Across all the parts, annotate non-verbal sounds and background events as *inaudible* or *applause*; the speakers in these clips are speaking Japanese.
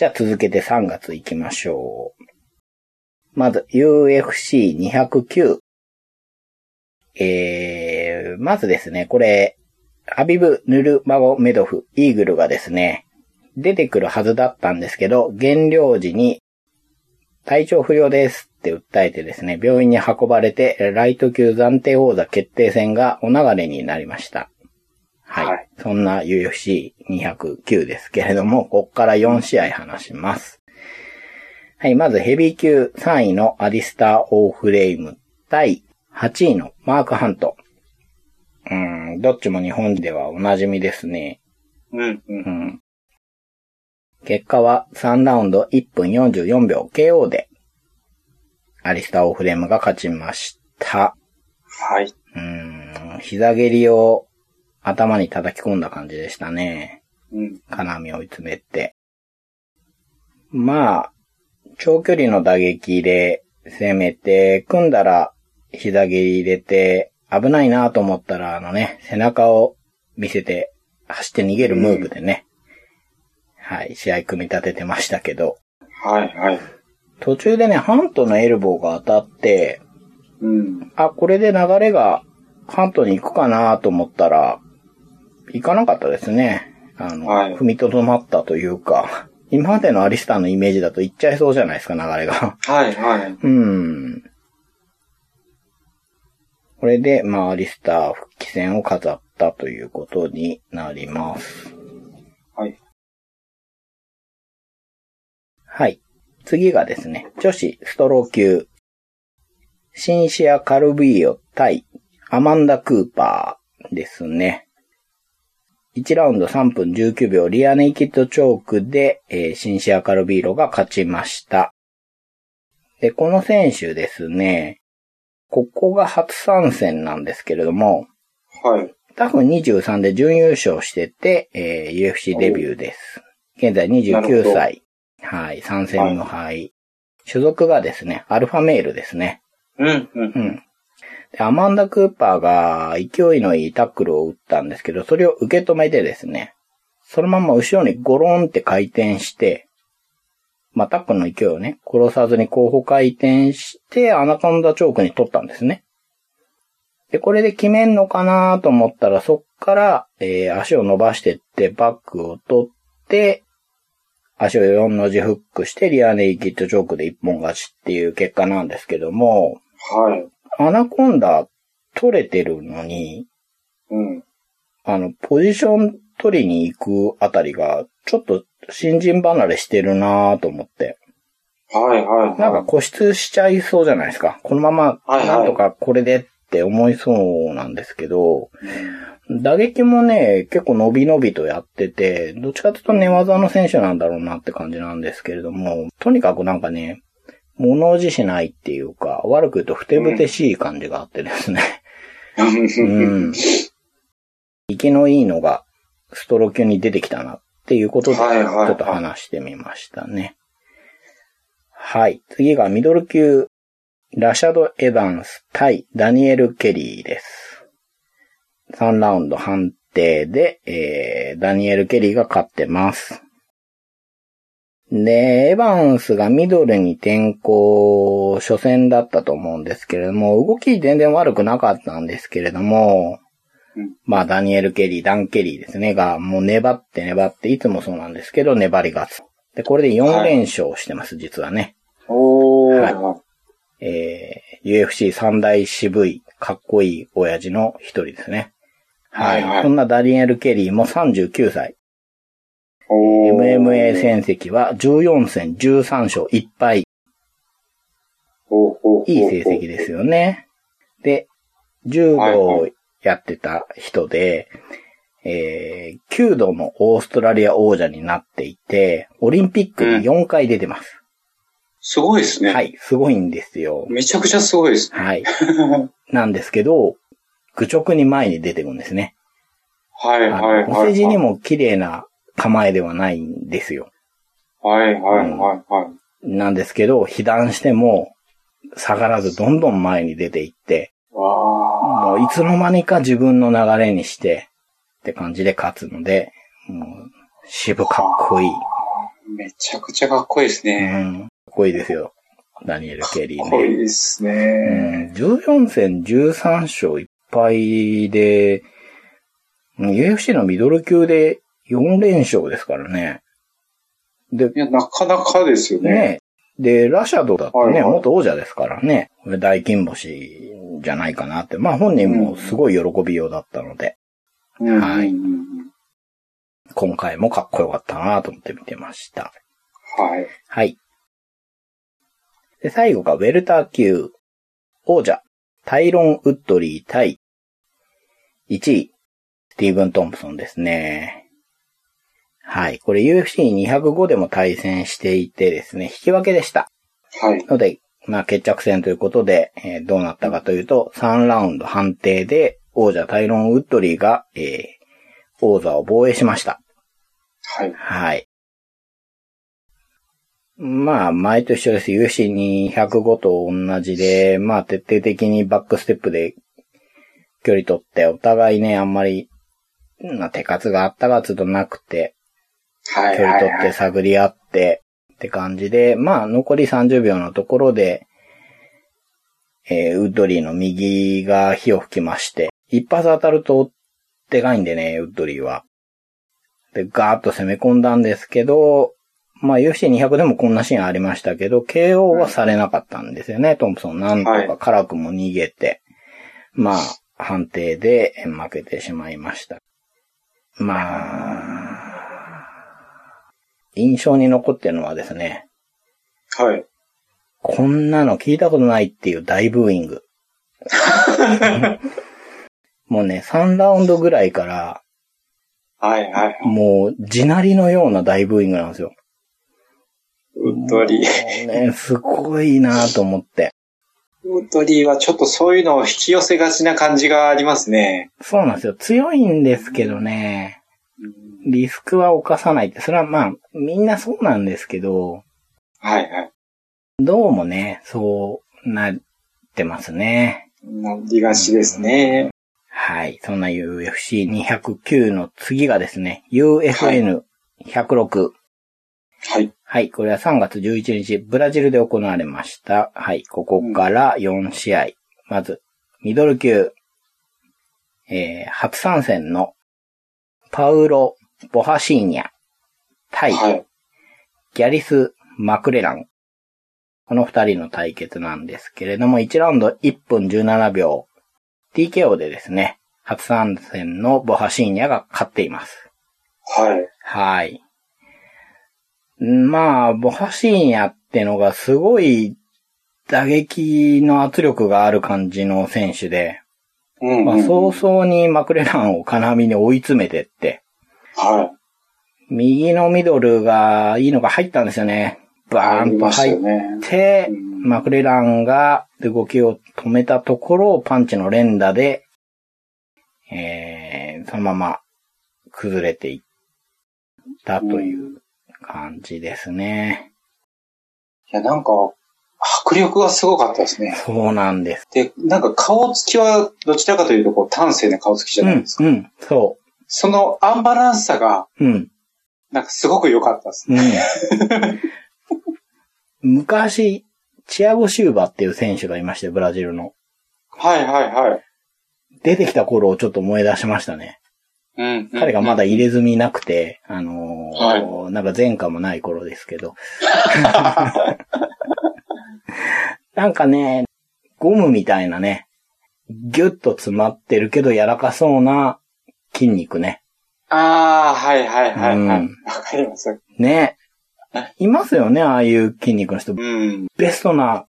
じゃあ続けて3月行きましょう。まず UFC209。えー、まずですね、これ、ハビブ・ヌルマゴメドフ、イーグルがですね、出てくるはずだったんですけど、減量時に体調不良ですって訴えてですね、病院に運ばれて、ライト級暫定王座決定戦がお流れになりました。はい。はい、そんな UFC209 ですけれども、こっから4試合話します。はい、まずヘビー級3位のアリスター・オーフレイム対8位のマーク・ハント。うん、どっちも日本ではお馴染みですね。うん、うん。うん。結果は3ラウンド1分44秒 KO で、アリスター・オーフレームが勝ちました。はい。うん、膝蹴りを頭に叩き込んだ感じでしたね。うん。金網を追い詰めて。まあ、長距離の打撃で攻めて、組んだら膝蹴り入れて、危ないなと思ったら、あのね、背中を見せて走って逃げるムーブでね、うん、はい、試合組み立ててましたけど。はいはい。途中でね、ハントのエルボーが当たって、うん。あ、これで流れがハントに行くかなと思ったら、行かなかったですね。あの、はい、踏みとどまったというか、今までのアリスターのイメージだと行っちゃいそうじゃないですか、流れが。はいはい。うん。これで、まあ、アリスター復帰戦を飾ったということになります。はい。はい。次がですね、女子ストロー級。シンシア・カルビーヨ対アマンダ・クーパーですね。1ラウンド3分19秒リアネイキッドチョークで、えー、シンシア・カルビーロが勝ちました。で、この選手ですね、ここが初参戦なんですけれども、はい。多分23で準優勝してて、えー、UFC デビューです。現在29歳。はい、参戦無敗、はい。所属がですね、アルファメールですね。うん、うん。うん。で、アマンダ・クーパーが勢いのいいタックルを打ったんですけど、それを受け止めてですね、そのまま後ろにゴロンって回転して、まあ、タックルの勢いをね、殺さずに後方回転して、アナコンダチョークに取ったんですね。で、これで決めんのかなと思ったら、そっから、えー、足を伸ばしてってバックを取って、足を4の字フックして、リアネイキッドチョークで一本勝ちっていう結果なんですけども、はい。アナコンダ取れてるのに、うん。あの、ポジション取りに行くあたりが、ちょっと新人離れしてるなと思って。はいはい、はい。なんか固執しちゃいそうじゃないですか。このまま、なんとかこれでって思いそうなんですけど、打撃もね、結構伸び伸びとやってて、どっちかというと寝技の選手なんだろうなって感じなんですけれども、とにかくなんかね、物おじしないっていうか、悪く言うとふてぶてしい感じがあってですね。*laughs* うん。生きのいいのがストロ級に出てきたなっていうことで、ちょっと話してみましたね。はい。次がミドル級、ラシャド・エヴァンス対ダニエル・ケリーです。3ラウンド判定で、えー、ダニエル・ケリーが勝ってます。で、エヴァンスがミドルに転向、初戦だったと思うんですけれども、動き全然悪くなかったんですけれども、うん、まあ、ダニエル・ケリー、ダン・ケリーですね、が、もう粘って粘って、いつもそうなんですけど、粘り勝つ。で、これで4連勝してます、はい、実はね。おー。はい。えー、UFC 三大渋い、かっこいい親父の一人ですね。はい、はい。そんなダニエル・ケリーも39歳。MMA 戦績は14戦13勝1敗。いい成績ですよね。で、柔道をやってた人で、えー、9度のオーストラリア王者になっていて、オリンピックに4回出てます。うん、すごいですね。はい、すごいんですよ。めちゃくちゃすごいです、ね。はい。*laughs* なんですけど、愚直に前に出てくるんですね。はいはいはい、はい。お世辞にも綺麗な構えではないんですよ。はいはいはいはい。うん、なんですけど、被弾しても下がらずどんどん前に出ていって、もういつの間にか自分の流れにしてって感じで勝つので、もう渋かっこいい。めちゃくちゃかっこいいですうね。ん。かっこいいですよ。ダニエル・ケリーかっこいいね。ですうね。ん、14戦13勝1敗で、うん UFC のミドル級で4連勝ですからね。で、いや、なかなかですよね。ね。で、ラシャドだってね、はいはい元王者ですからね。大金星じゃないかなって。まあ本人もすごい喜びようだったので、うんはいうんうん今回もかっこよかったなと思って見てました。はい。はい。で、最後がウェルター級王者、タイロン・ウッドリー対1位、スティーブン・トンプソンですね。はい。これ UFC205 でも対戦していてですね、引き分けでした。はい。ので、まあ決着戦ということで、えーどうなったかというと、3ラウンド判定で王者タイロン・ウッドリーが、えー王座を防衛しました。はい。はい。まあ、前と一緒です。UFC205 と同じで、まあ、徹底的にバックステップで距離取って、お互いね、あんまり、まあ、手数があったかつとなくて、はい。距離取ってはいはい。探り合ってって感じで、まあ、残り30秒のところで、えーウッドリーの右が火を吹きまして、一発当たるとでかいんでね、ウッドリーは。で、ガーッと攻め込んだんですけど、まあ UFC200 でもこんなシーンありましたけど、KO はされなかったんですよね、トンプソン。なんとはいか辛くも逃げて、まあ、判定で負けてしまいました。まあ、印象に残ってるのはですね、はい。こんなの聞いたことないっていう大ブーイング。*laughs* もうね、3ラウンドぐらいから、はいはい。もう、地鳴りのような大ブーイングなんですよ。ウッドリー。もうね、すごいなと思って。ウッドリーはちょっとそういうのを引き寄せがちな感じがありますね。そうなんですよ。強いんですけどね、リスクは犯さないって、それはまあ、みんなそうなんですけど、はいはい。どうもね、そうなってますね。なりがちですね。はい。そんな UFC209 の次がですね、UFN106。はい。はい。これは3月11日、ブラジルで行われました。はい。ここから4試合。まず、ミドル級、えー、初参戦の、パウロ・ボハシーニャ、対、はい。ギャリス・マクレラン。この二人の対決なんですけれども、1ラウンド1分17秒、TKO でですね、初参戦のボハシーニャが勝っています。はい。はい。んまあ、ボハシーニャってのがすごい打撃の圧力がある感じの選手で、うん、まあ、早々にマクレランを金網に追い詰めてって、は右のミドルがいいのが入ったんですよね。い。バーンと入っよね。て、うんマクレランが動きを止めたところをパンチの連打で、えー、そのまま崩れていったという感じですね。いや、なんか、迫力がすごかったですね。そうなんです。で、なんか顔つきはどちらかというとこう端正な顔つきじゃうんないです、か。うん、そそのアンバランスさがう、うん、なんかすごく良かったですうね。ん。*laughs* 昔、チアゴ・シューバっていう選手がいまして、ブラジルの。はいはいはい。出てきた頃をちょっと思い出しましたね。うん。彼がまだ入れ墨なくて、あのーはなんか前科もない頃ですけど。*laughs* *laughs* なんかね、ゴムみたいなね、ギュッと詰まってるけど柔らかそうな筋肉ね。ああ、はいはいはいはい。わ、うんかります。ね。いますよね、ああいう筋肉の人。うん。ベストな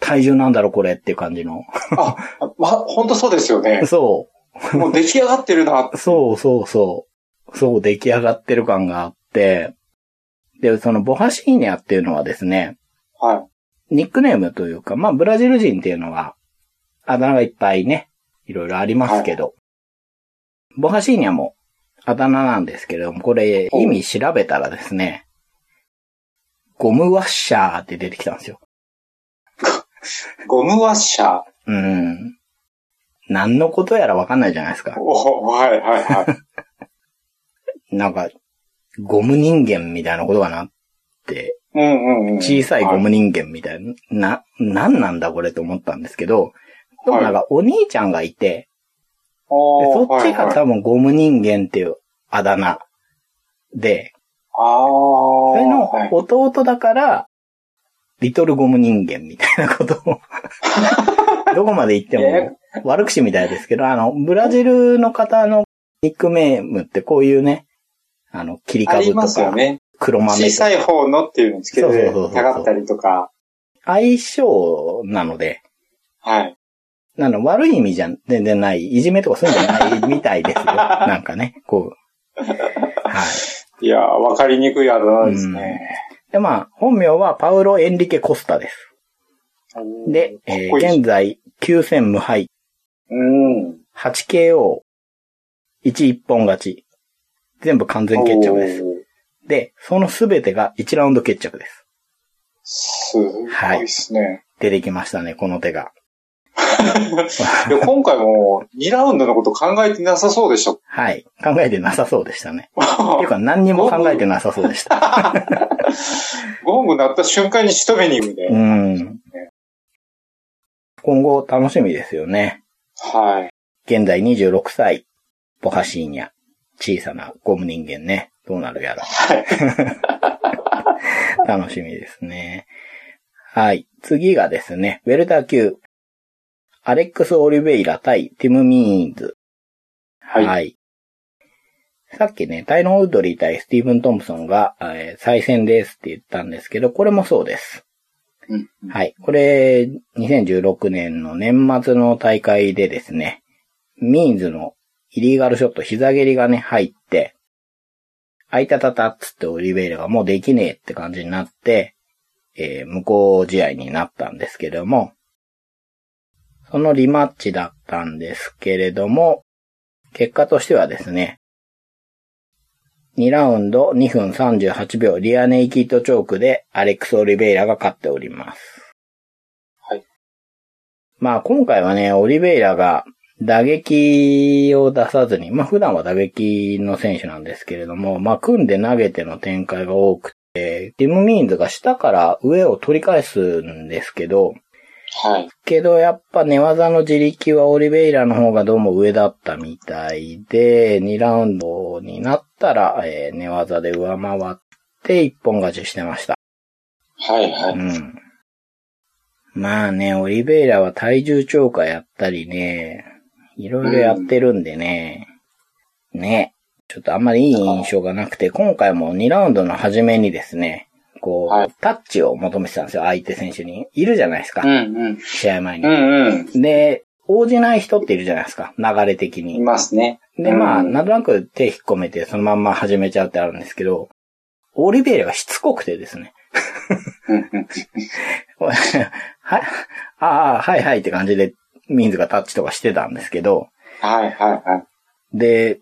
体重なんだろ、これっていう感じの。あ、ま、本当そうですよね。そもう出来上がってるな。う、そうそうそう。そう、出来上がってる感があって。で、そのボハシーニャっていうのはですね、はい。ニックネームというか、まあ、ブラジル人っていうのは、あだ名がいっぱいね、いろいろありますけど、ボハシーニャもあだ名なんですけれども、これ意味調べたらですね、ゴムワッシャーって出てきたんですよ。ゴムワッシャー？うん。何のことやらわかんないじゃないですか。おはいはいはい。*laughs* なんか、ゴム人間みたいなことかなって。小さいゴム人間みたいな、な、なんなんだこれと思ったんですけど、でもなんかお兄ちゃんがいて、でそっちが多分ゴム人間っていうあだ名で。それのはい。弟だから、リトルゴム人間みたいなことを、*laughs* どこまで言っても悪口みたいですけど、あの、ブラジルの方のニックネームってこういうね、あの、切り株とか、ね。黒豆小さい方のっていうのをつけてたかったりとか。相性なので、はい。なの悪い意味じゃ全然ない、いじめとかそういうんじゃないみたいですよ。*laughs* なんかね、こう。はい。いやー、わかりにくいあだ名ですね。で、まあ、本名はパウロ・エンリケ・コスタです。で、えー現在、9戦無敗、うん。8KO、1一本勝ち。全部完全決着です。で、そのすべてが1ラウンド決着です。すごいですね。出てきましたね、この手が。*laughs* 今回も2ラウンドのこと考えてなさそうでした。はい。考えてなさそうでしたね。*laughs* っていうか何にも考えてなさそうでした。ゴング鳴った瞬間に仕留めに行くみたいうな。ん。今後楽しみですよね。はい。現在26歳、ボハシーニャ。小さなゴム人間ね。どうなるやら。*laughs* 楽しみですね。はい。次がですね、ウェルター級。アレックス・オリベイラ対ティム・ミーンズ。はいさっきね、タイロン・ウッドリー対スティーブン・トンプソンが、えー再戦ですって言ったんですけど、これもそうです。うんはい。これ、2016年の年末の大会でですね、ミーンズのイリーガルショット、膝蹴りがね、入って、あいたたたっつってオリベイラがもうできねえって感じになって、えー無効試合になったんですけれども、そのリマッチだったんですけれども、結果としてはですね、2ラウンド2分38秒リアネイキッドチョークでアレックス・オリベイラが勝っております。はい。まあ今回はね、オリベイラが打撃を出さずに、まあ普段は打撃の選手なんですけれども、まあ組んで投げての展開が多くて、ティム・ミーンズが下から上を取り返すんですけど、はい。けどやっぱ寝技の自力はオリベイラの方がどうも上だったみたいで、2ラウンドになったら、えー寝技で上回って一本勝ちしてました。はい。はい。うん。まあね、オリベイラは体重超過やったりね、いろいろやってるんでね、ね、ちょっとあんまりいい印象がなくて、今回も2ラウンドの初めにですね、こう、はいタッチを求めてたんですよ、相手選手に。いるじゃないですか、うんうん。試合前にう。んうん。で、応じない人っているじゃないですか、流れ的いに。ますね。で、まあ、うんなんとなく手引っ込めてそのまんま始めちゃうってあるんですけど、オリベイラがしつこくてですね。*laughs* はい、ああ、はいはいって感じで、ミンズがタッチとかしてたんですけど、はいはいはい。で、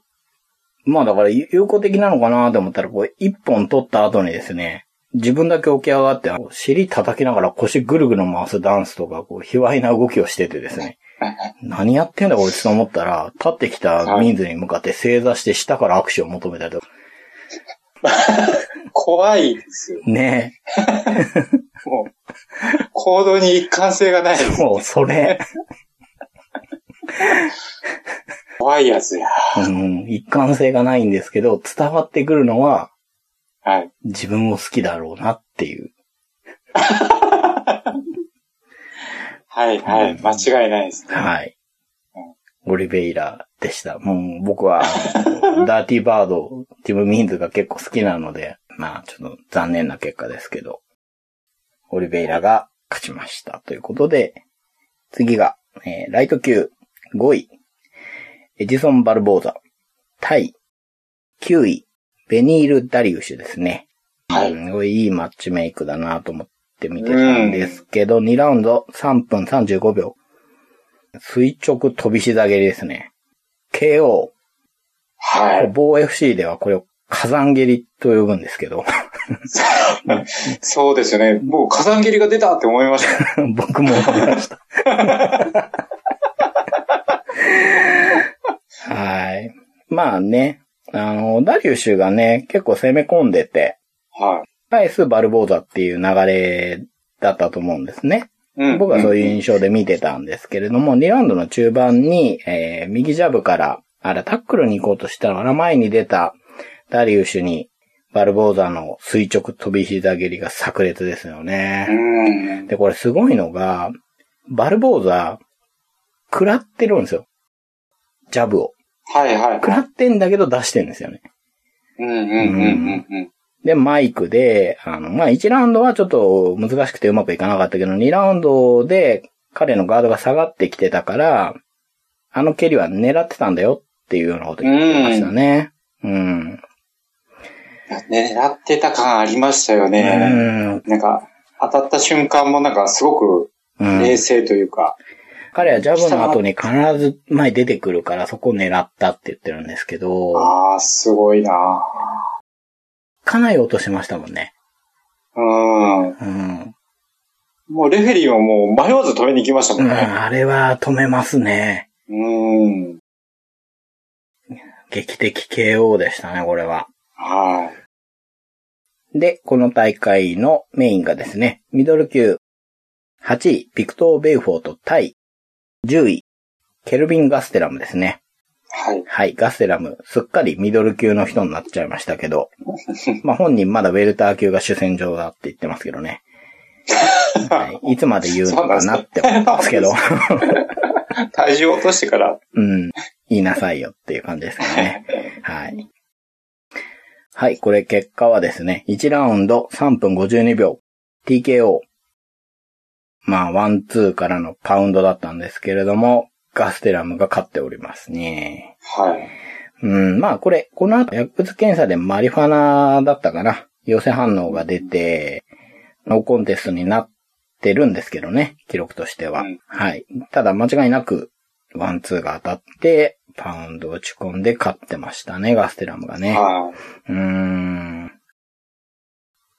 まあだから有効的なのかなと思ったら、こう、一本取った後にですね、自分だけ起き上がって、尻叩きながら腰ぐるぐる回すダンスとか、こう、卑猥な動きをしててですね、何やってんだこいつと思ったら、立ってきたミンズに向かって正座して下から握手を求めたりとか、*laughs* 怖いですよ。ね *laughs* もう、行動に一貫性がない。もうそれ、*laughs* 怖いやつや。うん、一貫性がないんですけど、伝わってくるのは、はい。自分を好きだろうなっていう。はいはい。間違いないですね。はい。オリベイラでした。もう僕は、*laughs* ダーティーバード、ティム・ミンズが結構好きなので、まあちょっと残念な結果ですけど、オリベイラが勝ちました。ということで、次が、えーライト級5位、エジソン・バルボーザ、対9位、ベニール・ダリウシュですね。はいうんすごいいいマッチメイクだなと思って見てたんですけど、2ラウンド3分35秒。垂直飛び膝蹴りですね。KO。はい。某 FC ではこれを火山蹴りと呼ぶんですけど、そうですよね。もう火山蹴りが出たって思いました。*laughs* 僕も思いました。*laughs* はい。まあね、あの、ダリュッシュがね、結構攻め込んでて、は返すバルボーザっていう流れだったと思うんですね。うん。僕はそういう印象で見てたんですけれども、2ラウンドの中盤に、えー、右ジャブから、あれ、タックルに行こうとしたら、前に出たダリウシュに、バルボーザの垂直飛び膝蹴りが炸裂ですよね。うん。で、これすごいのが、バルボーザ、食らってるんですよ。ジャブを。はいはい食らってんだけど出してんですよね。うんうんうんうんうん。で、マイクで、あの、まあ、1ラウンドはちょっと難しくてうまくいかなかったけど、2ラウンドで彼のガードが下がってきてたから、あの蹴りは狙ってたんだよっていうようなこと言ってましたね。うん。ね、狙ってた感ありましたよね。うん。なんか、当たった瞬間もなんかすごくうん冷静というか。彼はジャブの後に必ず前出てくるからそこを狙ったって言ってるんですけど、ああ、すごいなかなり落としましたもんね。うん。うん。もうレフェリーももう迷わず止めに行きましたもうんん、ね。あれは止めますね。うん。劇的 KO でしたね、これは。はい。で、この大会のメインがですね、ミドル級、8位、ビクトー・ベイフォート対、10位、ケルビン・ガステラムですね。はい。はい、ガステラム、すっかりミドル級の人になっちゃいましたけど、*laughs* まあ本人まだウェルター級が主戦場だって言ってますけどね。はい、いつまで言うのかなって思ってますけど、体重を落としてから。うん、言いなさいよっていう感じですかね。はい。はい、これ結果はですね、1ラウンド3分52秒、TKO。まあ、ワン、ツーからのパウンドだったんですけれども、ガステラムが勝っておりますね。はい。うん、まあこれ、この後薬物検査でマリファナだったかな。陽性反応が出て、ノーコンテストになってるんですけどね、記録としては。うんはい。ただ間違いなく、ワン、ツーが当たって、パウンドを打ち込んで勝ってましたね、ガステラムがね。はい。うーん。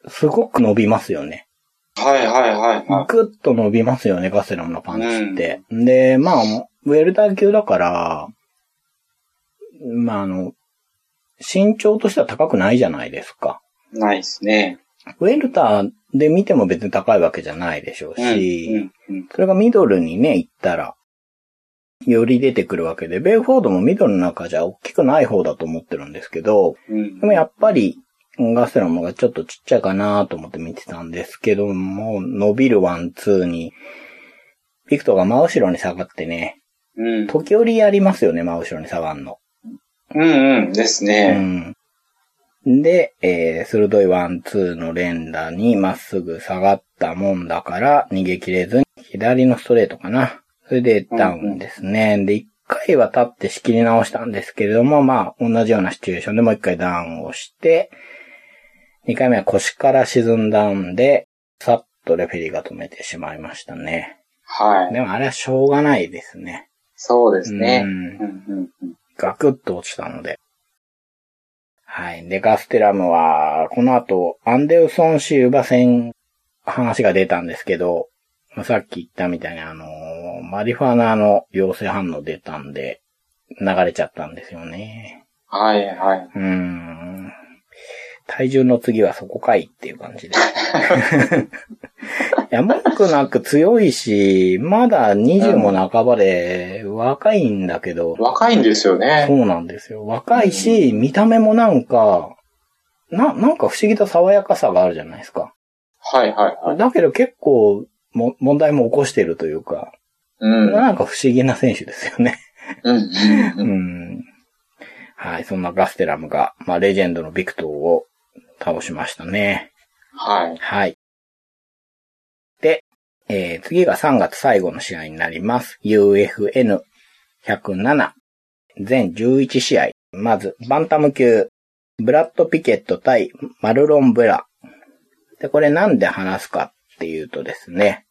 すごく伸びますよね。はいはいはいはぐっと伸びますよね、ガステラムのパンチって。で、まあ、ウェルター級だから、まああの、身長としては高くないじゃないですか。い。ないですね。ウェルターで見ても別に高いわけじゃないでしょううん。し、うんうんそれがミドルにね、行ったら、より出てくるわけで、ベイフォードもミドルの中じゃ大きくない方だと思ってるんですけど、うんでもやっぱり、ガステラムがちょっとちっちゃいかなと思って見てたんですけども、伸びるワン、ツーに、ビクトが真後ろに下がってね、うん。時折やりますよね、真後ろに下がるの。うんうん。ですうね。ん。で、えー、鋭いワン、ツーの連打にまっすぐ下がったもんだから、逃げ切れずに、左のストレートかな。それでダウンですね。で、一回は立って仕切り直したんですけれども、まあ、同じようなシチュエーションでもう一回ダウンをして、二回目は腰から沈んだんで、さっとレフェリーが止めてしまいましたね。はい。でもあれはしょうがないですね。そうですね。ううん。ガクッと落ちたので。はい。で、ガステラムは、この後、アンデルソンシウバ戦、話が出たんですけど、まあさっき言ったみたいにあのーマリファナの陽性反応出たんで、流れちゃったんですよね。はいはい。うーん。体重の次はそこかいっていう感じで。いや、文句なく強いし、まだ20も半ばで若いんだけど、若いんですよね。そうなんですよ。若いし、見た目もなんか、な、なんか不思議と爽やかさがあるじゃないですか。はいはいはい。だけど結構も、問題も起こしてるというか、うん。なんか不思議な選手ですよね。うんう。*laughs* ん。はい、そんなガステラムが、まあ、レジェンドのビクトーを倒しましたね。はい。はい。で、えー次が3月最後の試合になります。UFN107。全11試合。まず、バンタム級、ブラッド・ピケット対マルロン・ブラ。で、これなんで話すかっていうとですね、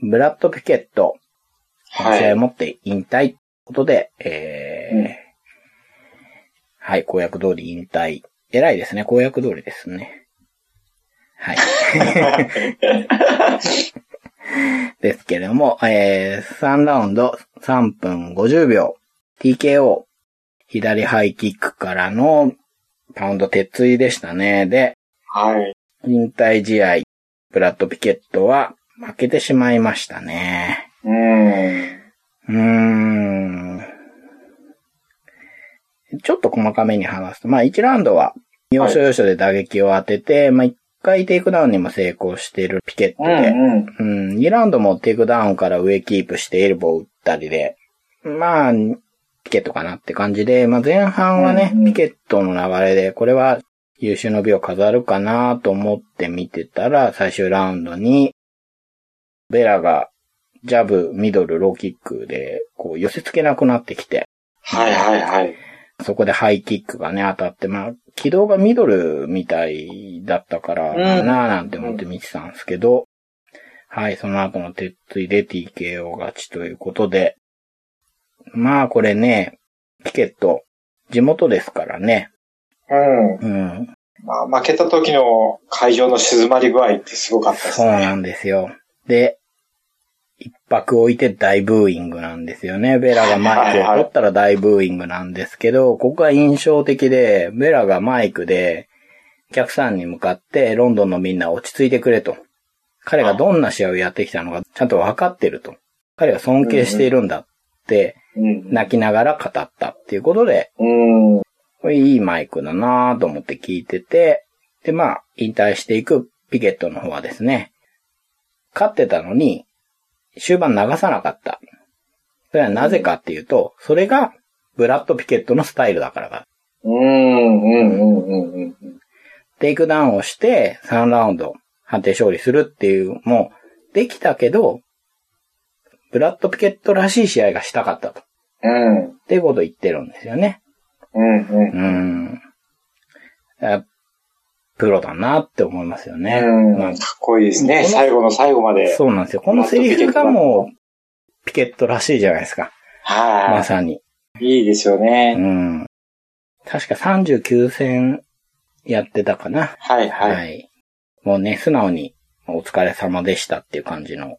ブラッド・ピケット、はい試合をもって引退ことで、えーうんはい、公約通り引退。偉いですね、公約通りですね。はい。*laughs* ですけれども、えー、3ラウンド3分50秒。TKO。左ハイキックからのパウンド鉄槌でしたね。で、はい。引退試合、ブラッド・ピケットは負けてしまいましたね。うん。うーん。ちょっと細かめに話すと、まあ1ラウンドは、要所要所で打撃を当てて、はい、まあ1回テイクダウンにも成功しているピケットで、うん、うん、2ラウンドもテイクダウンから上キープしてエルボー打ったりで、まあ、ピケットかなって感じで、まあ前半はね、うんうん、ピケットの流れで、これは優秀の美を飾るかなと思って見てたら、最終ラウンドに、ベラがジャブ、ミドル、ローキックで、こう寄せ付けなくなってきて。はいはいはい。そこでハイキックがね、当たって、まあ、軌道がミドルみたいだったから、なぁなんて思って見てたんですけど、はい、その後の鉄槌で TKO 勝ちということで、まあこれね、ピケット、地元ですからね。うん。うん。まあ負けた時の会場の静まり具合ってすごかったですね。そうなんですよ。で、一泊置いて大ブーイングなんですよね。ベラがマイクを取ったら大ブーイングなんですけど、ここが印象的で、ベラがマイクで、お客さんに向かって、ロンドンのみんな落ち着いてくれと。彼がどんな試合をやってきたのかちゃんと分かってると。彼が尊敬しているんだって、泣きながら語ったっていうことで、これいいマイクだなと思って聞いてて、で、まあ、引退していくピケットの方はですね、勝ってたのに、終盤流さなかった。それはなぜかっていうと、それがブラッド・ピケットのスタイルだからだ。うん、うん、うん、うん。テイクダウンをして3ラウンド判定勝利するっていうもできたけど、ブラッド・ピケットらしい試合がしたかったと。うん。っていうことを言ってるんですよね。うん、うん。うん。プロだなって思いますよね。うん。まあ、かっこいいですね。最後の最後まで。そうなんですよ。このセリフがもう、ピケットらしいじゃないですか。はい。まさに。いいですよね。うん。確か39戦やってたかな。はいはい。はい。もうね、素直にお疲れ様でしたっていう感じの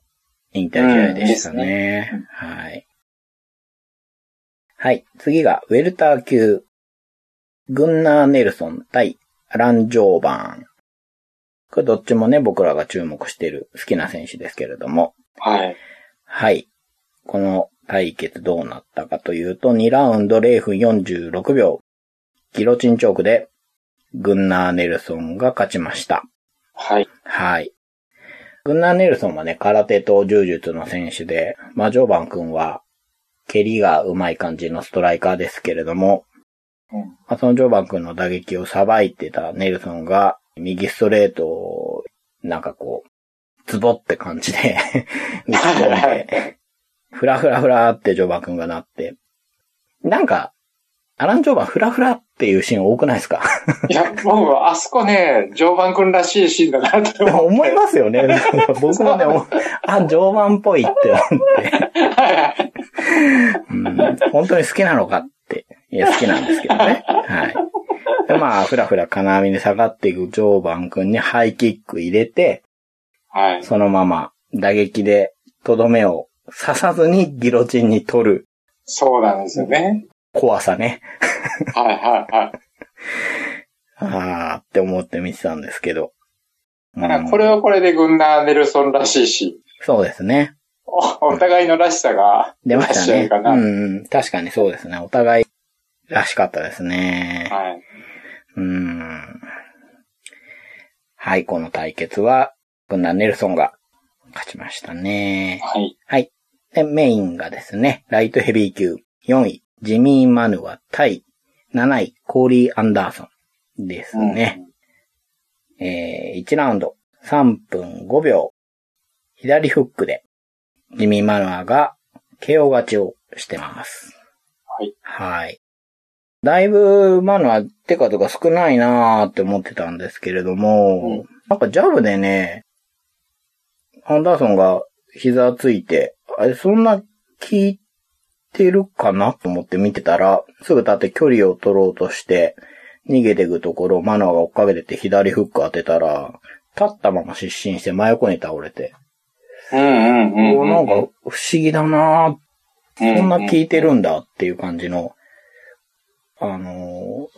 引退試合でしたね。うん、ねはい。はい。次が、ウェルター級、グンナー・ネルソン対ランジョーバーン。これどっちもね、僕らが注目している好きな選手ですけれども。はい。はい。この対決どうなったかというと、2ラウンド0分46秒。ギロチンチョークで、グンナー・ネルソンが勝ちました。はい。はい。グンナー・ネルソンはね、空手と柔術の選手で、まあ、ジョーバン君は、蹴りが上手い感じのストライカーですけれども、うん、まあ、そのジョーバン君の打撃をさばいてたネルソンが、右ストレートを、なんかこう、ズボって感じで打ち込んで、ふらふらふらってジョーバン君がなって、なんか、アラン・ジョーバンフラフラっていうシーン多くないですか？*laughs* いや、僕、あそこね、ジョーバン君らしいシーンだなって思思いますよね。*laughs* 僕もね、あ、ジョーバンっぽいって思って、うん。本当に好きなのかっていや、好きなんですけどね。はい。で、まあ、ふらふら金網に下がっていく常磐くんにハイキック入れて、はい。そのまま打撃でとどめを刺さずにギロチンに取る。そうなんですよね。怖さね。はいはいはい。あーって思って見てたんですけど。うん、これはこれでグンナー・ネルソンらしいし。そうですね。おお互いのらしさが出ましたね。うん、確かにそうですね。お互いらしかったですね。はい。うん。はい、この対決は、こんなネルソンが勝ちましたね。はい。はい。で、メインがですね、ライトヘビー級4位、ジミー・マヌア対7位、コーリー・アンダーソンですね。うん、えー、1ラウンド3分5秒、左フックで、ジミー・マヌアが KO 勝ちをしてます。はい。はい。だいぶ、マヌは手数が少ないなーって思ってたんですけれども、うん、なんかジャブでね、アンダーソンが膝ついて、あれ、そんな効いてるかなと思って見てたら、すぐ立って距離を取ろうとして、逃げていくところ、マノアが追っかけてて左フック当てたら、立ったまま失神して真横に倒れて。うんうんうん、うん、なんか不思議だなそんな効いてるんだっていう感じのあの、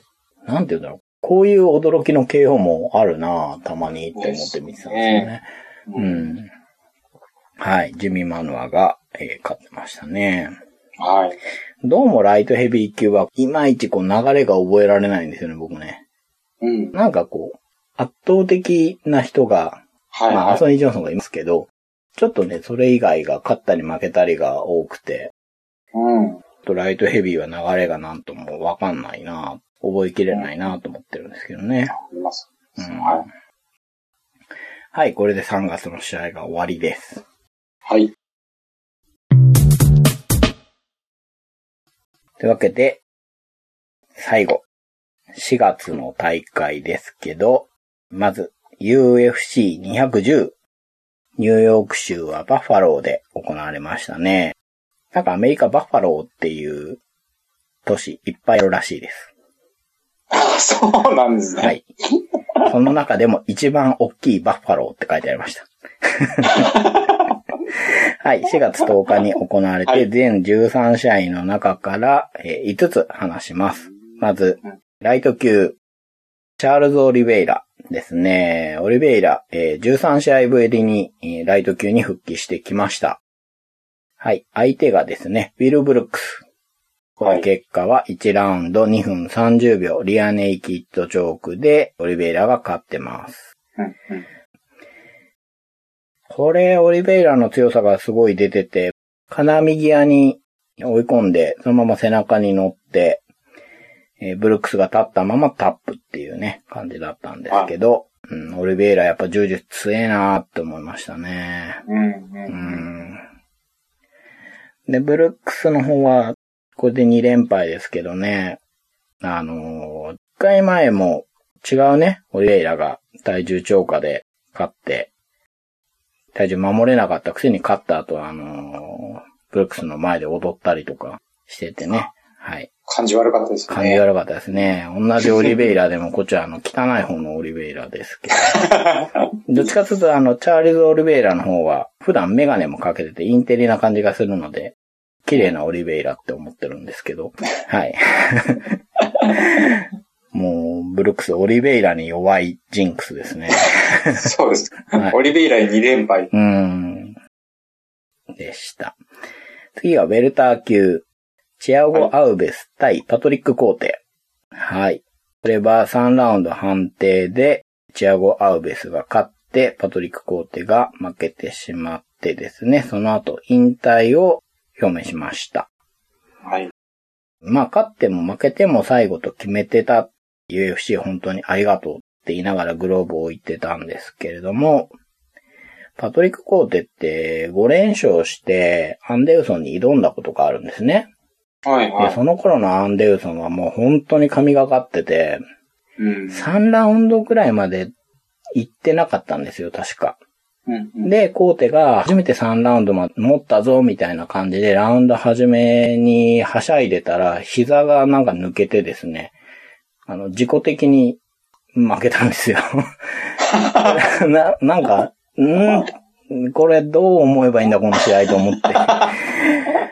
なんて言うんだろう。こういう驚きの KO もあるなたまにって思って見てたんですよね。うん。はい。ジミー・マヌアが、えー、勝ってましたね。はい。どうもライトヘビー級はいまいちこう流れが覚えられないんですよね、僕ね。うん。なんかこう、圧倒的な人が、はい、はい、まあ、アソニー・ジョンソンがいますけど、ちょっとね、それ以外が勝ったり負けたりが多くて、うん。とライトヘビーは流れがなんともわかんないな、覚えきれないなと思ってるんですけどね。あります。うん。はい。はい、これで3月の試合が終わりです。はい。というわけで、最後、4月の大会ですけど、まず、UFC210 ニューヨーク州はバッファローで行われましたね。なんかアメリカバッファローっていう都市いっぱいあるらしいです。あ、*laughs* そうなんですね。はい。その中でも一番大きいバッファローって書いてありました。*laughs* はい。4月10日に行われて、全13試合の中から5つ話します。まず、ライト級、チャールズ・オリベイラですね。オリベイラ、13試合ぶりにライト級に復帰してきました。はい。相手がですね、ウィル・ブルックス。この結果は1ラウンド2分30秒、リアネイキッドチョークでオリベイラが勝ってます。これ、オリベイラの強さがすごい出てて、金右アに追い込んで、そのまま背中に乗って、えー、ブルックスが立ったままタップっていうね、感じだったんですけど、うん、オリベイラやっぱ柔術強えなーって思いましたね。うん、うんで、ブルックスの方は、これで2連敗ですけどね、あのー、1回前も違うね、オリエイラが体重超過で勝って、体重守れなかったくせに勝った後は、あのー、ブルックスの前で踊ったりとかしててね。はい。感じ悪かったですね。感じ悪かったですね。同じオリベイラでも、こっちはあの、汚い方のオリベイラですけど。*laughs* どっちかというと、あの、チャーリーズ・オリベイラの方は、普段メガネもかけててインテリな感じがするので、綺麗なオリベイラって思ってるんですけど。はい。*laughs* もう、ブルックス、オリベイラに弱いジンクスですね。そうです。はい、オリベイラに2連敗。うん。でした。次はウェルター級。チアゴ・アウベス対パトリック・コーテ。はい。これは3ラウンド判定で、チアゴ・アウベスが勝って、パトリック・コーテが負けてしまってですね、その後引退を表明しました。はい。まあ、勝っても負けても最後と決めてた UFC 本当にありがとうって言いながらグローブを置いてたんですけれども、パトリック・コーテって5連勝してアンデウソンに挑んだことがあるんですね。はいはい。で、その頃のアンデウソンはもう本当に神がかってて、うん、3ラウンドくらいまで行ってなかったんですよ、確か。うんうん、で、コーテが初めて3ラウンド持ったぞ、みたいな感じで、ラウンド初めにはしゃいでたら、膝がなんか抜けてですね、あの、自己的に負けたんですよ。*laughs* な、なんか、ん？これどう思えばいいんだ、この試合と思って *laughs*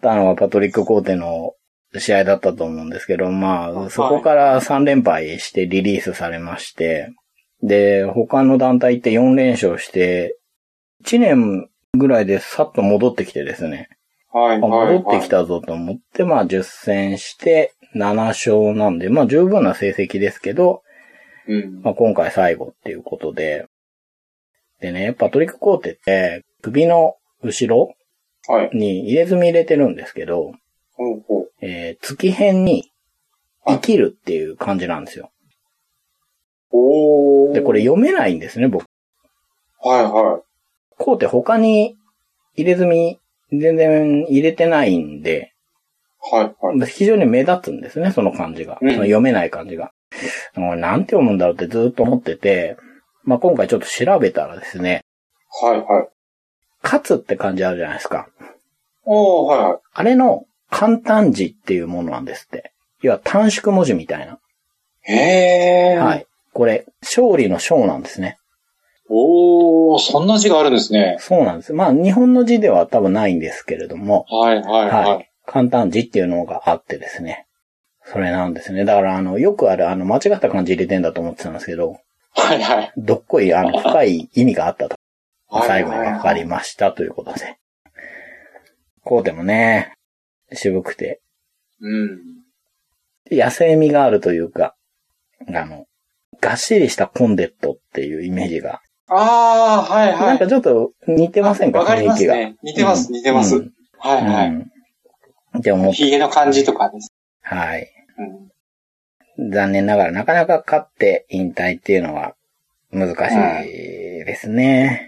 たのはパトリック・コーテの試合だったと思うんですけど、まあ、そこから3連敗してリリースされまして、で、他の団体って4連勝して、1年ぐらいでさっと戻ってきてですね。はい、はい。戻ってきたぞと思って、まあ10戦して7勝なんで、まあ十分な成績ですけど、うん、まあ今回最後っていうことで。でね、パトリック・コーテって首の後ろに入れ墨入れてるんですけど、えー、月辺に生きるっていう感じなんですよ。おで、これ読めないんですね、僕。はいはい。こうって他に入れ墨全然入れてないんで、はいはい。非常に目立つんですね、その漢字が。うん、読めない漢字が。なんて読むんだろうってずっと思ってて、まあ、今回ちょっと調べたらですね。はいはい。勝つって漢字あるじゃないですか。おはいはい。あれの簡単字っていうものなんですって。要は短縮文字みたいな。へー。はい。これ、勝利の勝なんですね。おー、そんな字があるんですね。そうなんです。まあ、日本の字では多分ないんですけれども。はいはいはい。はい、簡単字っていうのがあってですね。それなんですね。だからあの、よくあるあの、間違った漢字入れてんだと思ってたんですけど、はいはい。どっこい、あの、深い意味があったと。はい最後に分かりましたということで。こうでもね、渋くて、うん。野生味があるというか、あの、がっしりしたコンデットっていうイメージが。ああ、はいはい。なんかちょっと似てませんかわかり雰囲気が？ますね。似てます、似てます。うんはいはい。うんって思っヒゲの感じとかです。はい。うん。残念ながらなかなか勝って引退っていうのは難しいですね。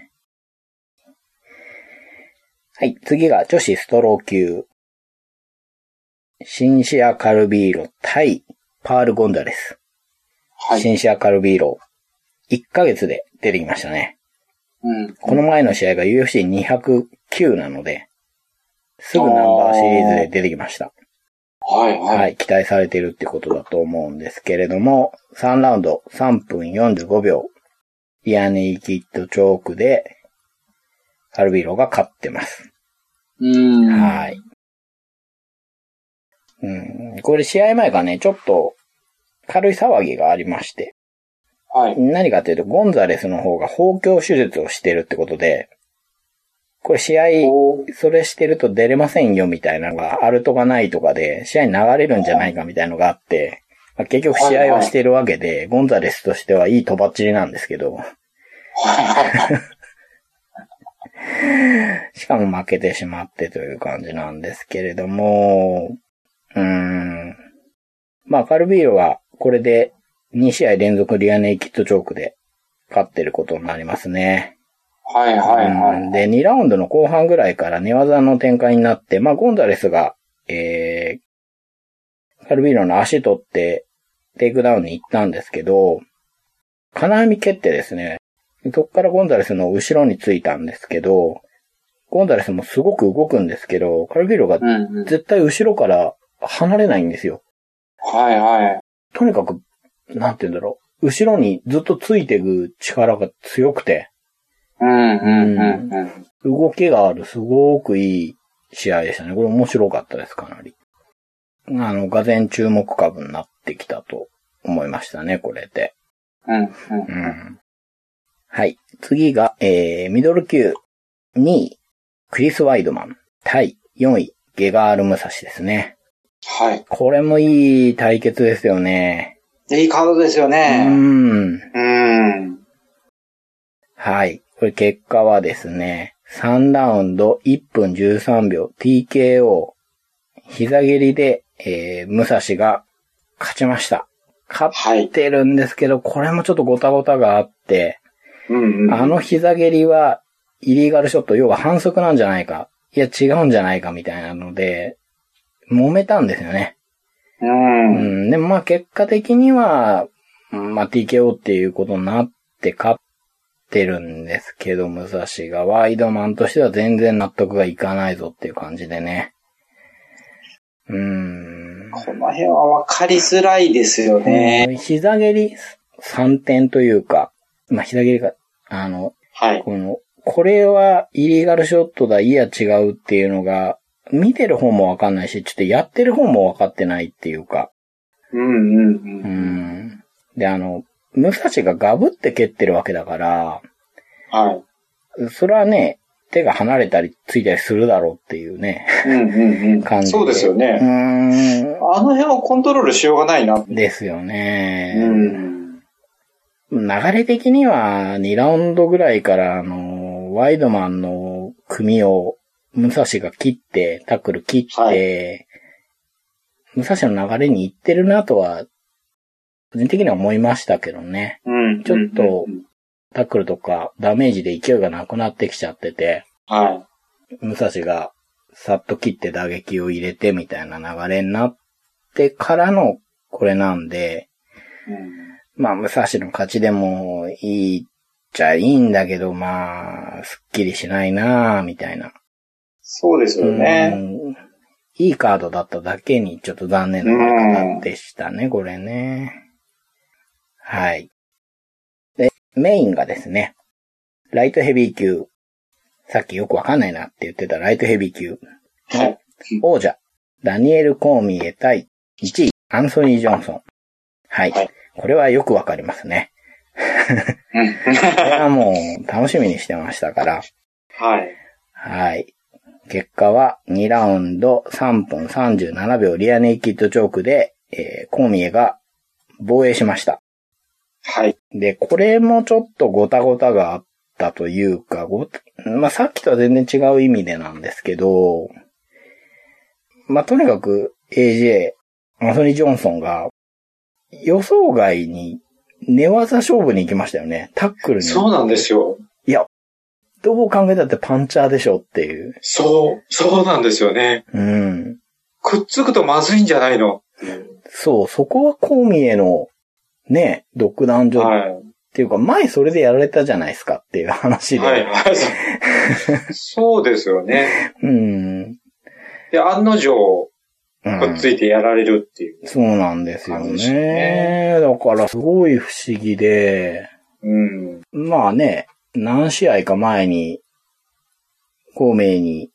はい。次が女子ストロー級。シンシア・カルビーロ対パール・ゴンザレス。はい。シンシア・カルビーロ。1ヶ月で出てきましたね。うん。この前の試合が UFC209 なので、すぐナンバーシリーズで出てきました。はいはい。はい、期待されてるってことだと思うんですけれども、3ラウンド3分45秒、リアネイキッドチョークで、カルビーロが勝ってます。うん。はい。うん、これ試合前がね、ちょっと軽い騒ぎがありまして、はい。何かというと、ゴンザレスの方が包協手術をしてるってことで、これ試合、それしてると出れませんよみたいなのがあるとかないとかで、試合に流れるんじゃないかみたいなのがあって、まあ結局試合はしてるわけで、ゴンザレスとしてはいいとばっちりなんですけど。*laughs* しかも負けてしまってという感じなんですけれども、うーん。まあ、カルビーロはこれで2試合連続リアネイキッドチョークで勝ってることになりますね。はいはいはい。うんで、2ラウンドの後半ぐらいから寝技の展開になって、まあ、ゴンザレスが、えー、カルビーロの足取って、テイクダウンに行ったんですけど、金網蹴ってですね、そこからゴンザレスの後ろについたんですけど、ゴンザレスもすごく動くんですけど、カルビーロがうんうん。絶対後ろから離れないんですよ。はいはい。とにかく、なんて言うんだろう。後ろにずっとついていく力が強くて、うんうんうんうん。動きがある、すごくいい試合でしたね。これ面白かったです、かなり。あの、がぜ注目株になってきたと思いましたね、これで。うんうんう。ん。はい。次が、えー、ミドル級2位、クリス・ワイドマン対4位、ゲガール・ムサシですね。はい。これもいい対決ですよね。いいカードですようね。ん。うん。はい。これ結果はですね、3ラウンド1分13秒 TKO、膝蹴りで、えー、武蔵が勝ちました。勝はいっ。てるんですけど、これもちょっとごたごたがあって、うんうん。あの膝蹴りは、イリーガルショット、要は反則なんじゃないか。いや、違うんじゃないかみたいなので、揉めたんですよね。う。うんん。でもまあ結果的には、まあ TKO っていうことになって勝ってるんですけど、武蔵がワイドマンとしては全然納得がいかないぞっていう感じでね。うん。この辺は分かりづらいですよね。膝蹴り3点というか、まあ膝蹴りが、あの、はい。この、これはイリーガルショットだ、いや違うっていうのが、見てる方もわかんないし、ちょっとやってる方もわかってないっていうか、うんうんううん。ん。で、あの、武蔵がガブって蹴ってるわけだから、はい。それはね、手が離れたりついたりするだろうっていうね、うんうんうん。感じで。そうですようね。ーあの辺はコントロールしようがないな。ん。ですよね。うん。流れ的には2ラウンドぐらいから、あの、ワイドマンの組を武蔵が切って、タックル切って、武蔵の流れに行ってるなとは、個人的には思いましたけどね。うん。ちょっとうんタックルとかダメージで勢いがなくなってきちゃってて、は武蔵がさっと切って打撃を入れてみたいな流れになってからのこれなんで、い。うんまあ、武蔵の勝ちでもいいっちゃいいんだけど、まあ、すっきりしないなぁ、みたいな。そうですよね。うんいいカードだっただけにちょっと残念な結果でしたね、これね。はい。で、メインがですね、ライトヘビー級。さっきよくわかんないなって言ってたライトヘビー級。はい。王者、ダニエル・コーミエ対1位、アンソニー・ジョンソン。はい。はい、これはよくわかりますね。これはもう楽しみにしてましたから。はい。はい。結果は2ラウンド3分37秒リアネイキッドチョークで、えー、コーミエが防衛しました。はい。で、これもちょっとごたごたがあったというか、ごまあ、さっきとは全然違う意味でなんですけど、まあ、とにかく AJ、アンソニー・ジョンソンが予想外に寝技勝負に行きましたよね。タックルに。そうなんですよ。いや、どう考えたってパンチャーでしょっていう。そう、そうなんですよね。うん。くっつくとまずいんじゃないの？そう、そこはコーミエの、ね、独壇場、はい、っていうか、前それでやられたじゃないですかっていう話で。はい、はい。*laughs* そうですよね。うん。で、案の定、くっついてやられるっていう、うん、そうなんですよね。ねだからすごい不思議で、うん、まあね、何試合か前に、孔明に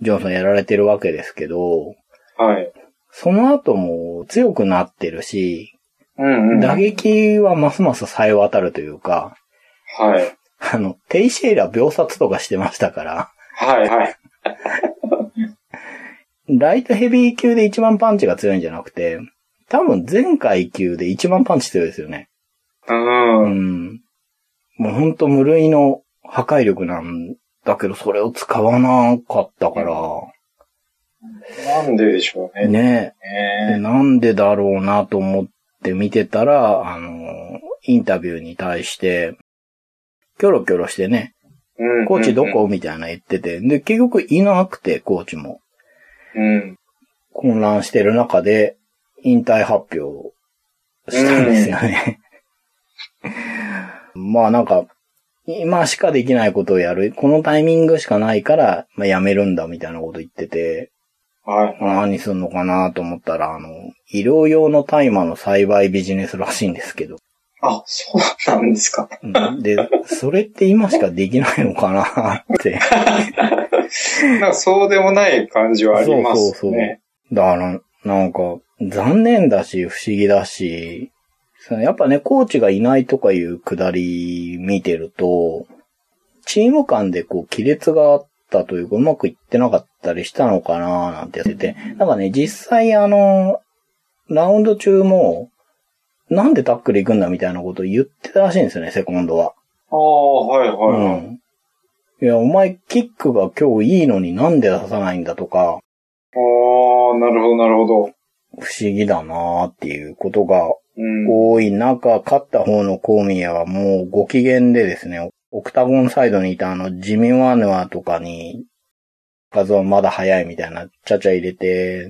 ジョンソンやられてるわけですけど、はい。その後も強くなってるし、うんうん、打撃はますます冴え渡るというか、はい。あの、テイシェイラ秒殺とかしてましたから。はいはい。ライトヘビー級で一番パンチが強いんじゃなくて、多分全階級で一番パンチ強いですよね。うん。うん。もうほんと無類の破壊力なんだけど、それを使わなかったから。なんででしょうね。ねえ。なんでだろうなと思って見てたら、あの、インタビューに対して、キョロキョロしてね、コーチどこ？みたいな言ってて、で、結局いなくて、コーチも。うん。混乱してる中で、引退発表したんですよね。*laughs* まあなんか、今しかできないことをやる。このタイミングしかないから、まあやめるんだみたいなこと言ってて、はい。何すんのかなと思ったら、あの、医療用の大麻の栽培ビジネスらしいんですけど。あ、そうなんですか。で、それって今しかできないのかなって。*laughs* *laughs* なんかそうでもない感じはありますね。そうそうそう。だから、なんか、残念だし、不思議だし、やっぱね、コーチがいないとかいうくだり見てると、チーム間でこう、亀裂があったというか、うまくいってなかったりしたのかななんてやってて、なんかね、実際あの、ラウンド中も、なんでタックル行くんだみたいなことを言ってたらしいんですよね、セコンドは。ああ、はいはい、はい。うん。いや、お前キックが今日いいのになんで出さないんだとか。ああ、なるほど、なるほど。不思議だなーっていうことが多い中、勝った方のコーミヤはもうご機嫌でですね、オクタゴンサイドにいたあのジミワヌアとかに、画像まだ早いみたいな、ちゃちゃ入れて、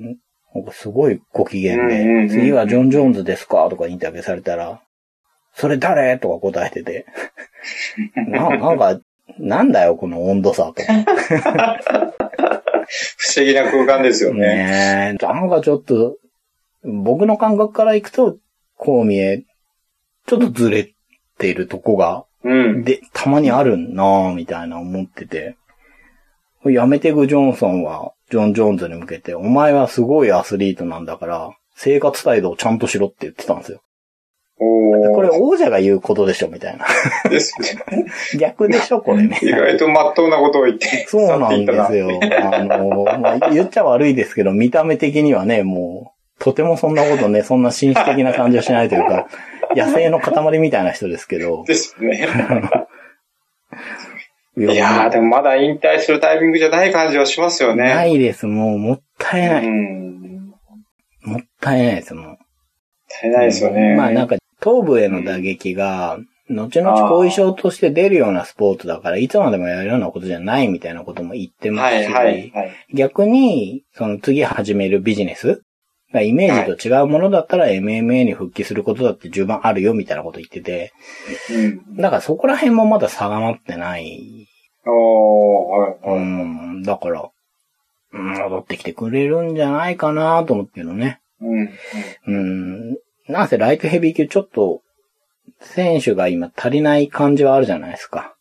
すごいご機嫌で、次はジョン・ジョーンズですかとかインタビューされたら、それ誰？とか答えてて。*laughs* ななんか、なんだよ、この温度差と。不思議な空間ですよね。ねえ、なんかちょっと、僕の感覚からいくと、こう見え、ちょっとずれているとこが、うん、で、たまにあるなぁ、みたいな思ってて。やめてくジョンソンは、ジョン・ジョーンズに向けて、お前はすごいアスリートなんだから、生活態度をちゃんとしろって言ってたんですよ。これ王者が言うことでしょ、みたいな。ですね。逆でしょ、これね。意外と真っ当なことを言って。そうなんですよ。あの、まあ、言っちゃ悪いですけど、見た目的にはね、もう、とてもそんなことね、そんな紳士的な感じはしないというか、野生の塊みたいな人ですけど。ですね。*laughs* いやー、でもまだ引退するタイミングじゃない感じはしますよね。ないです、もう、もったいない。もったいないです、もう。もったいないですよね。まあなんか、頭部への打撃が、後々後遺症として出るようなスポーツだから、いつまでもやるようなことじゃないみたいなことも言ってますし、はいはいはい、逆に、その次始めるビジネスがイメージと違うものだったら MMA に復帰することだって十分あるよみたいなこと言ってて、うん、だからそこら辺もまだ定まってない。はい、うん、だから、戻ってきてくれるんじゃないかなと思ってるのね。うん。うん。なんせライトヘビー級ちょっと、選手が今足りない感じはあるじゃないですか。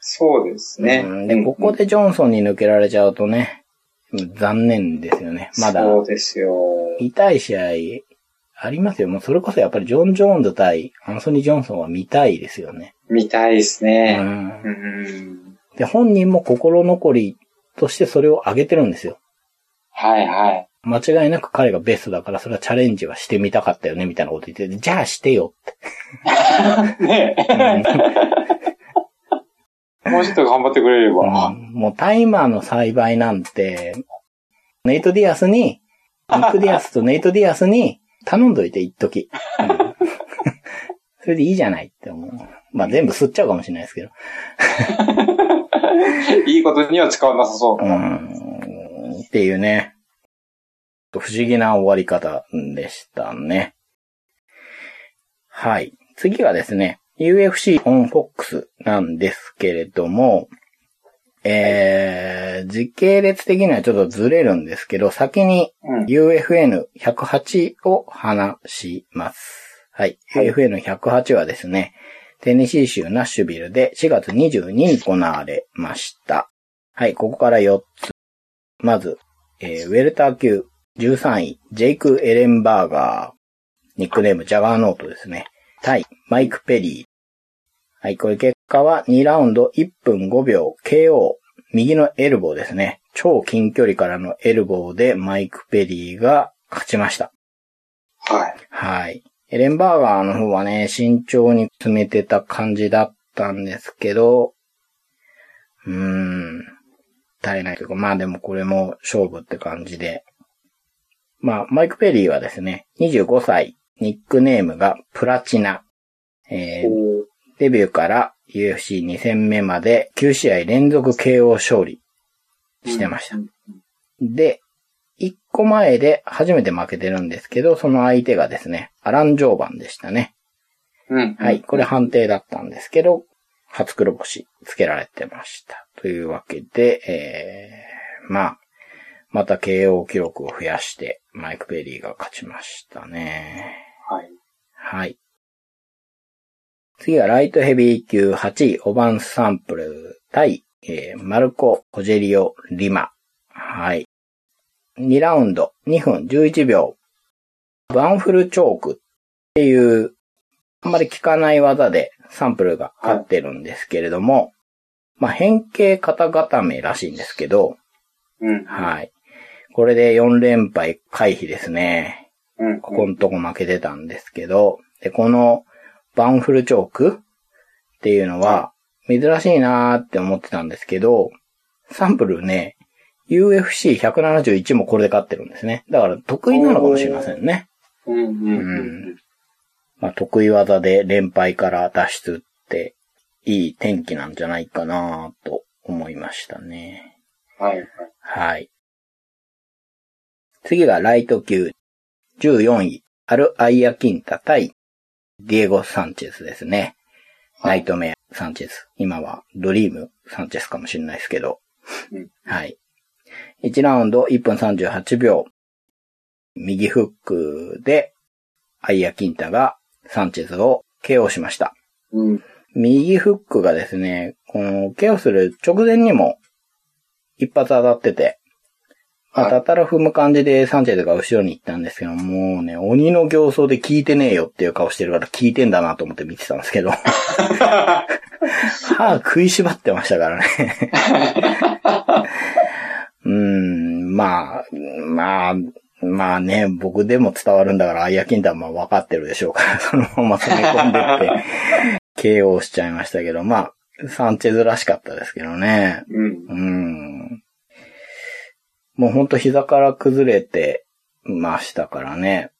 そうですね。うん、で、ここでジョンソンに抜けられちゃうとね、残念ですよね。まだ。そうですよ。痛い試合ありますよ。もうそれこそやっぱりジョン・ジョーンズ対アンソニー・ジョンソンは見たいですよね。見たいですね。ううんん。で、本人も心残りとしてそれを上げてるんですよ。はいはい。間違いなく彼がベストだから、それはチャレンジはしてみたかったよね、みたいなこと言ってて、じゃあしてよって。*laughs* ねもうちょっと頑張ってくれれば。うんもうタイマーの栽培なんて、ネイト・ディアスに、ニック・ディアスとネイト・ディアスに頼んどいて、一時。うん *laughs* それでいいじゃないって思う。まあ全部吸っちゃうかもしれないですけど。*laughs* いいことには使わなさそう。うん。っていうね。不思議な終わり方でしたね。はい。次がですね、UFC on Fox なんですけれども、えー、時系列的にはちょっとずれるんですけど、先にうん UFN108 を話します。はい。はい UFN108 はですね、テネシー州ナッシュビルで4月22日に行われました。はい、ここから4つ。まず、えーウェルター級13位、ジェイク・エレンバーガー。ニックネーム、ジャガーノートですね。対、マイク・ペリー。はい、これ結果は2ラウンド1分5秒 KO。右のエルボーですね。超近距離からのエルボーでマイク・ペリーが勝ちました。はい。はい。エレンバーガーの方はね、慎重に詰めてた感じだったんですけど、うーん、足りないというか、まあでもこれも勝負って感じで。まあ、マイク・ペリーはですね、25歳、ニックネームがプラチナ。えーデビューから UFC2 戦目まで9試合連続 KO 勝利してました。で、1個前で初めて負けてるんですけど、その相手がですね、アラン・ジョーバンでしたね。うん。はい、これ判定だったんですけど、初黒星つけられてました。というわけで、えー、まあ、また KO 記録を増やして、マイク・ペリーが勝ちましたね。はい。はい。次はライトヘビー級8位、オバンサンプル対、えーマルコ・コジェリオ・リマ。はい。2ラウンド、2分11秒。ワンフルチョークっていう、あんまり効かない技でサンプルが勝ってるんですけれども、まあ変形肩固めらしいんですけど、うん。はい。これで4連敗回避ですね。うん。ここのとこ負けてたんですけど、で、このバンフルチョークっていうのは珍しいなーって思ってたんですけど、サンプルね、UFC171 もこれで勝ってるんですね。だから得意なのかもしれませんね。うん。うん。まあ、得意技で連敗から脱出っていい天気なんじゃないかなと思いましたね。はい。はい。はい。次がライト級14位、アル・アイア・キンタ対ディエゴ・サンチェスですね。ナイトメア・サンチェス。今はドリーム・サンチェスかもしれないですけど。うんはい。1ラウンド1分38秒。右フックで、アイア・キンタがサンチェスを KO しました。うん。右フックがですね、この、ケアする直前にも、一発当たってて、まあ、はいたたら踏む感じでサンチェズが後ろに行ったんですけど、もうね、鬼の形相で聞いてねえよっていう顔してるから聞いてんだなと思って見てたんですけど、*laughs* 歯食いしばってましたからね。*laughs* うーん、まあ、まあ、まあね、僕でも伝わるんだから、アイアキンダは分かってるでしょうから、*laughs* そのまま攻め込んでって、KO しちゃいましたけど、まあ、サンチェズらしかったですけどね。うん。うん。もうほんと膝から崩れてましたからね。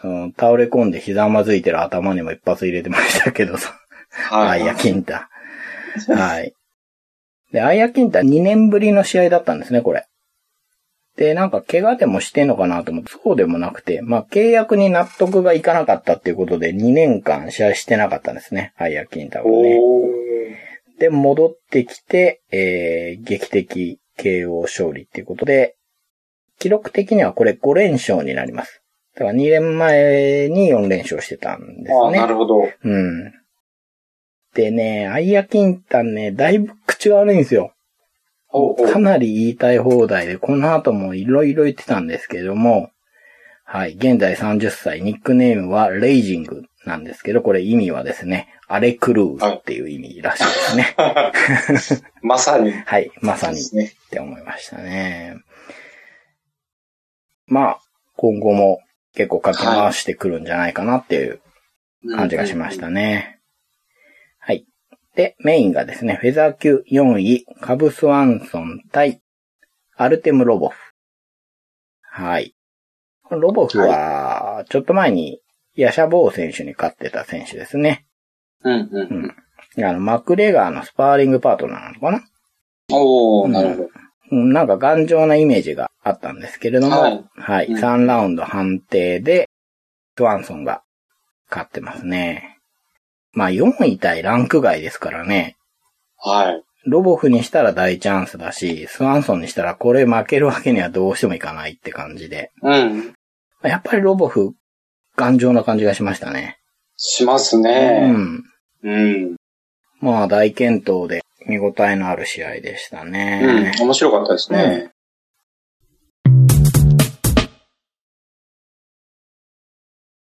その倒れ込んで膝まずいてる頭にも一発入れてましたけど、はい。アイアキンタ。はい。で、アイアキンタ2年ぶりの試合だったんですね、これ。で、なんか怪我でもしてんのかなと思って、そうでもなくて、まあ契約に納得がいかなかったっていうことで2年間試合してなかったんですね、アイアキンタはね。で、戻ってきて、えー、劇的 KO 勝利っていうことで、記録的にはこれ5連勝になります。だから2年前に4連勝してたんですああ、ね。なるほど。うん。でね、アイアキンタンね、だいぶ口が悪いんですよ。かなり言いたい放題で、この後もいろいろ言ってたんですけども、はい。現在30歳、ニックネームはレイジングなんですけど、これ意味はですね、アレクルーっていう意味らしいですね。はい、まさに。はい、まさに。って思いましたね。まあ、今後も結構書き回してくるんじゃないかなっていう感じがしましたね。はい。で、メインがですね、フェザー級4位、カブスワンソン対アルテムロボフ。はい。ロボフは、ちょっと前にヤシャボー選手に勝ってた選手ですね。うんうん。うん。あの、マクレガーのスパーリングパートナーなのかなおー、なるほど。なんか頑丈なイメージがあったんですけれども、はい。はい、うん、3ラウンド判定で、スワンソンが勝ってますね。まあ4位対ランク外ですからね。はい。ロボフにしたら大チャンスだし、スワンソンにしたらこれ負けるわけにはどうしてもいかないって感じで。うん。やっぱりロボフ、頑丈な感じがしましたね。しますね。うん。うん。まあ大健闘で見応えのある試合でしたね。うん、面白かったですね。